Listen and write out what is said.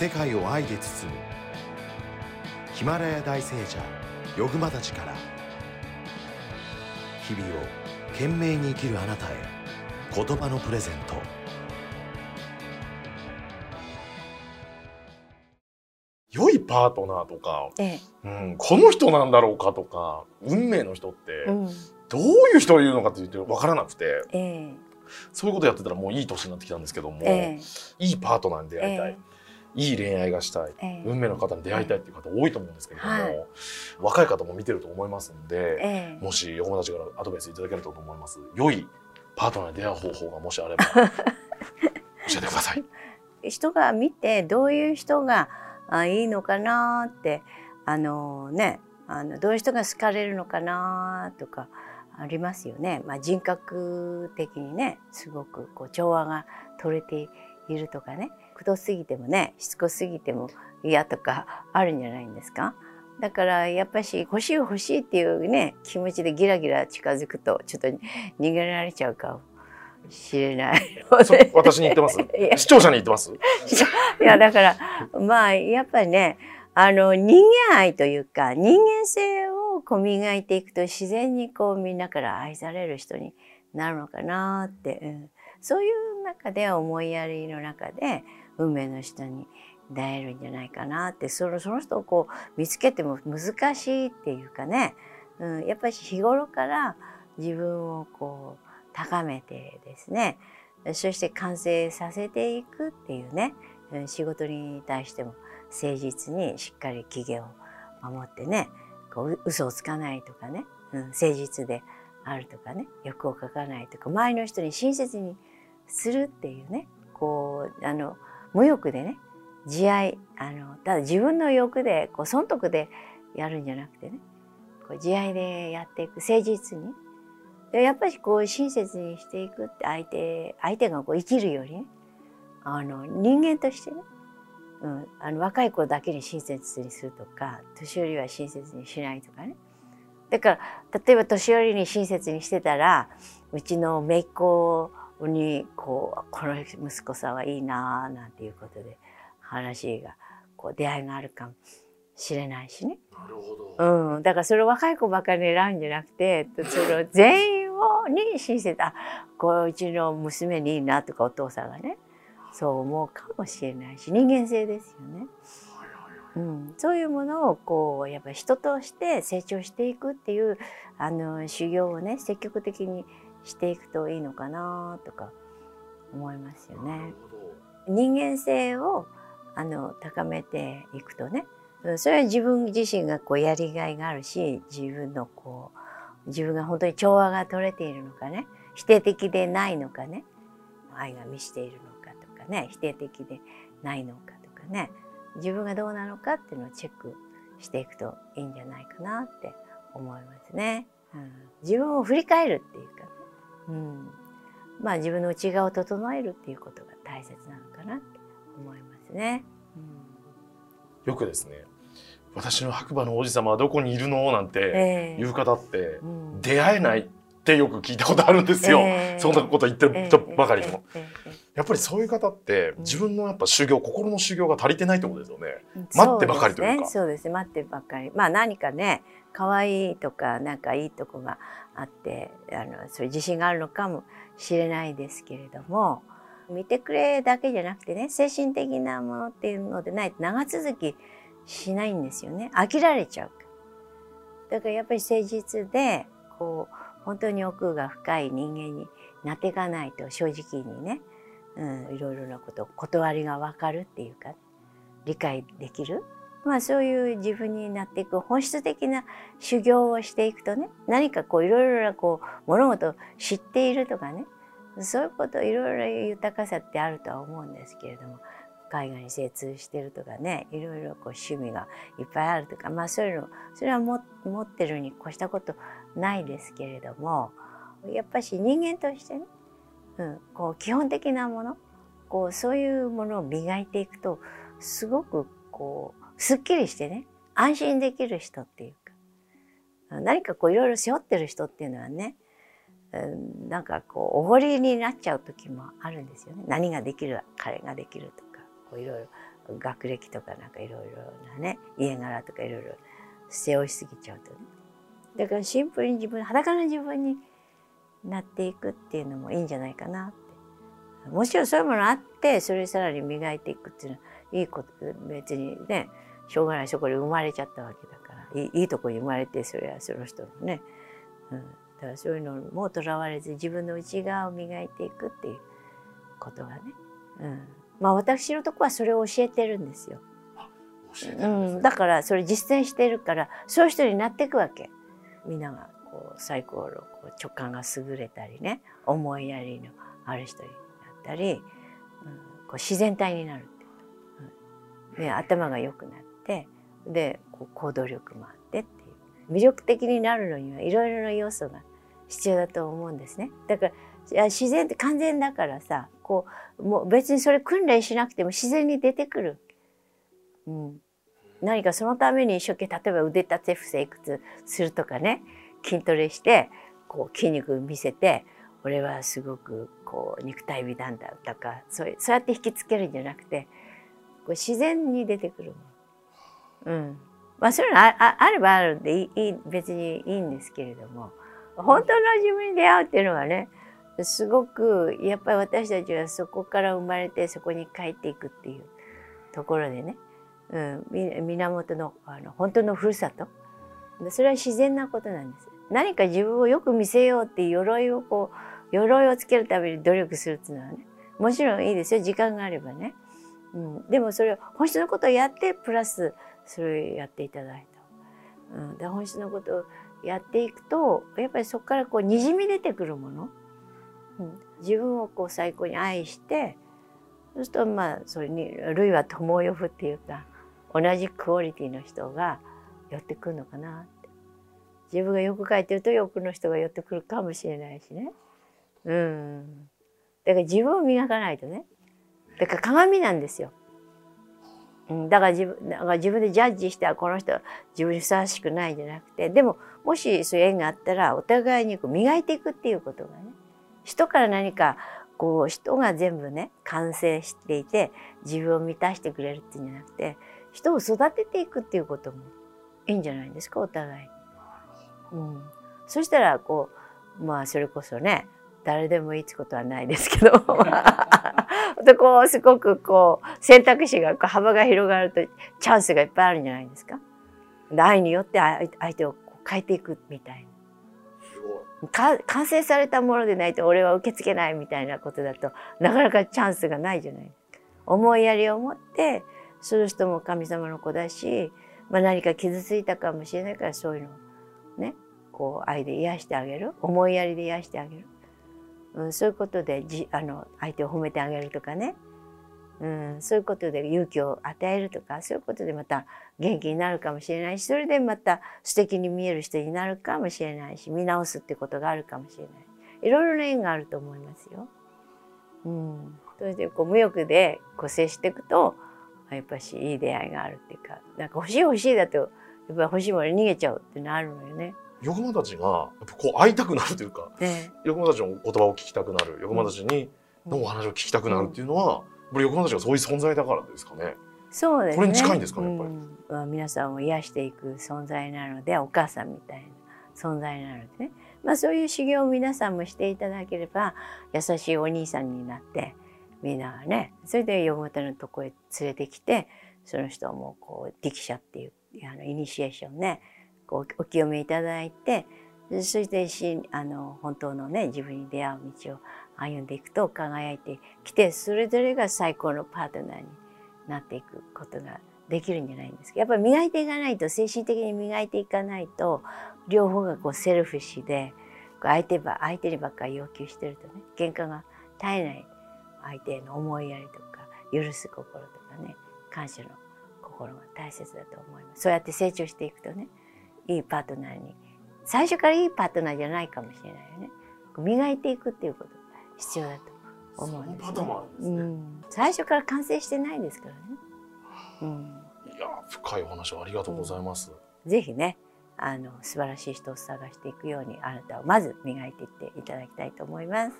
世界を愛で包む。ヒマラヤ大聖者ヨグマたちから日々を懸命に生きるあなたへ言葉のプレゼント。良いパートナーとか、ええ。うん、この人なんだろうかとか運命の人ってうん。どういう人を言うのかって言って分からなくてええ。そういうことやってたらもういい年になってきたんですけども、えいいパートナーに出え会いたい、いい恋愛がしたい、ええ。運命の方に出会いたいっていう方多いと思うんですけれども、はい。若い方も見てると思いますんで、ええ。もし横友達からアドバイスいただけると思います。良いパートナーに出会う方法がもしあれば教えてください。人が見てどういう人があいいのかなってあのねあのどういう人が好かれるのかなとかありますよね、まあ、人格的にねすごくこう調和が取れているとかねくどすぎてもねしつこすぎても嫌とかあるんじゃないんですか？だからやっぱし欲しい欲しいっていうね気持ちでギラギラ近づくとちょっと逃げられちゃうかもしれない私に言ってます？視聴者に言ってます？いやだからまあやっぱりねあの人間愛というか人間性をこう磨いていくと自然にこうみんなから愛される人になるのかなって、うん、そういう中で思いやりの中で運命の人に出会えるんじゃないかなってそのその人をこう見つけても難しいっていうかね、うん、やっぱり日頃から自分をこう高めてですねそして完成させていくっていうね仕事に対しても誠実にしっかり期限を守ってねこうう嘘をつかないとかね、うん、誠実であるとかね欲をかかないとか周りの人に親切にするっていうねこうあの無欲でね慈愛あのただ自分の欲でこう損得でやるんじゃなくてねこう慈愛でやっていく誠実に。でやっぱりこう親切にしていくって相手相手がこう生きるよりねあの人間としてね、うん、あの若い子だけに親切にするとか年寄りは親切にしないとかね。だから例えば年寄りに親切にしてたらうちの姪っ子にこうこの息子さんはいいなあなんていうことで話がこう出会いがあるかもしれないしね。なるほど、うん、だからそれを若い子ばかり選ぶんじゃなくてその全員をに親切あこううちの娘にいいなとかお父さんがねそう思うかもしれないし人間性ですよね。うん、そういうものをこうやっぱり人として成長していくっていうあの修行をね積極的にしていくといいのかなとか思いますよね。人間性をあの高めていくとね。うんそれは自分自身がこうやりがいがあるし自分のこう自分が本当に調和が取れているのかね。否定的でないのかね。愛が満ちているのかとかね。否定的でないのかとかね。自分がどうなのかっていうのをチェックしていくといいんじゃないかなって思いますね。うん、自分を振り返るっていうかね、うん、まあ自分の内側を整えるっていうことが大切なのかなって思いますね。うん。よくですね私の白馬の王子様はどこにいるのなんてええ。言う方ってうん。出会えないってよく聞いたことあるんですよ、ええ。そんなこと言ってる人ばかりの、え。ええ。ええやっぱりそういう方って自分のやっぱ修行心の修行が足りてないってことですよね。え待ってばかりというか。そうですね。そうですね。待ってばかり。まあ何かね可愛いとかなんかいいとこがあってあのそういう自信があるのかもしれないですけれども見てくれだけじゃなくてね精神的なものっていうのでないと長続きしないんですよね。飽きられちゃう。だからやっぱり誠実でこう本当に奥が深い人間になっていかないと正直にね、うん、いろいろなこと断りが分かるっていうか理解できる、まあ、そういう自分になっていく本質的な修行をしていくとね何かこういろいろなこう物事を知っているとかねそういうこといろいろ豊かさってあるとは思うんですけれども海外に精通してるとかねいろいろこう趣味がいっぱいあるとかまあそういうのそれはも持ってるに越したことないですけれどもやっぱし人間としてね、うん、こう基本的なものこうそういうものを磨いていくとすごくこうすっきりしてね安心できる人っていうか何かこういろいろ背負ってる人っていうのはねうんなんかこうおごりになっちゃう時もあるんですよね。何ができる彼ができるとかこういろいろ学歴とかなんかいろいろなね家柄とかいろいろ背負いすぎちゃうとね。だからシンプルに自分裸の自分になっていくっていうのもいいんじゃないかなって。もちろんそういうものあってそれさらに磨いていくっていうのはいいこと別にねしょうがないそこで生まれちゃったわけだからいいいいとこに生まれてそれはその人のね、うん、だからそういうのもとらわれず自分の内側を磨いていくっていうことがね、うん、まあ私のとこはそれを教えてるんですよ。うん、だからそれ実践してるからそういう人になっていくわけ。みんながこうサイコロこう直感が優れたりね思いやりのある人になったり、うん、こう自然体になるって、うん、頭が良くなってでこう行動力もあってっていう魅力的になるのにはいろいろな要素が必要だと思うんですね。だから自然って完全だからさこうもう別にそれ訓練しなくても自然に出てくる。うん、何かそのために一生懸命例えば腕立て伏せいくつするとかね筋トレしてこう筋肉見せて俺はすごくこう肉体美なんだとかそうそうやって引きつけるんじゃなくてこう自然に出てくるもの。うんまあ、そういうのああればあるんでいい別にいいんですけれども本当の自分に出会うっていうのはねすごくやっぱり私たちはそこから生まれてそこに帰っていくっていうところでねうん、源のあの本当のふるさとそれは自然なことなんです。何か自分をよく見せようっていう鎧をこう鎧をつけるために努力するっていうのはねもちろんいいですよ。時間があればね、うん、でもそれを本質のことをやってプラスそれをやっていただいた、うん、で本質のことをやっていくとやっぱりそこからこうにじみ出てくるもの、うん、自分をこう最高に愛してそうするとまあそれに類は友を呼ぶっていうか同じクオリティの人が寄ってくるのかなって。自分が欲書いてると欲の人が寄ってくるかもしれないしね。うん。だから自分を磨かないとね。だから鏡なんですよ、うん、だから自分だから自分でジャッジしてはこの人は自分にふさわしくないんじゃなくて。でももしそういう縁があったらお互いにこう磨いていくっていうことがね人から何かこう人が全部ね完成していて自分を満たしてくれるっていうんじゃなくて人を育てていくっていうこともいいんじゃないですかお互い。うん、そしたらこうまあそれこそね誰でもいいってことはないですけど でこうすごくこう選択肢が幅が広がるとチャンスがいっぱいあるんじゃないですか。で愛によって相手を変えていくみたいな。完成されたものでないと俺は受け付けないみたいなことだとなかなかチャンスがないじゃない。思いやりを持ってする人も神様の子だし、まあ、何か傷ついたかもしれないからそういうのをねこう愛で癒してあげる。思いやりで癒してあげる、うん、そういうことでじあの相手を褒めてあげるとかね、うん、そういうことで勇気を与えるとかそういうことでまた元気になるかもしれないしそれでまた素敵に見える人になるかもしれないし見直すってことがあるかもしれない。いろいろな縁があると思いますよ。うん、それでこう無欲でこう接していくとやっぱしいい出会いがあるっていうかなんか欲しい欲しいだとやっぱり欲しいものに逃げちゃうってなるのよね。横間たちがこう会いたくなるというか、ね、横間たちの言葉を聞きたくなる横間たちにのお話を聞きたくなるっていうのは、うん、横間たちがそういう存在だからですかね。そうですね。これに近いんですかね、やっぱり。うん、皆さんを癒していく存在なのでお母さんみたいな存在なのでね、まあ、そういう修行を皆さんもしていただければ優しいお兄さんになってみんながねそれで横方のとこへ連れてきてその人もこう力者っていうあのイニシエーションねこうお清めいただいてそしてしあの本当のね自分に出会う道を歩んでいくと輝いてきてそれぞれが最高のパートナーになっていくことができるんじゃないんですかやっぱり磨いていかないと精神的に磨いていかないと両方がこうセルフ視で相手ば相手にばっかり要求してるとね喧嘩が絶えない相手への思いやりとか許す心とかね感謝の心が大切だと思います。そうやって成長していくとねいいパートナーに最初からいいパートナーじゃないかもしれないよね。磨いていくっていうことが必要だと思うんです、ね。うん、最初から完成してないですからね、うん、いや深いお話をありがとうございます、うん、ぜひねあの素晴らしい人を探していくようにあなたをまず磨いていっていただきたいと思います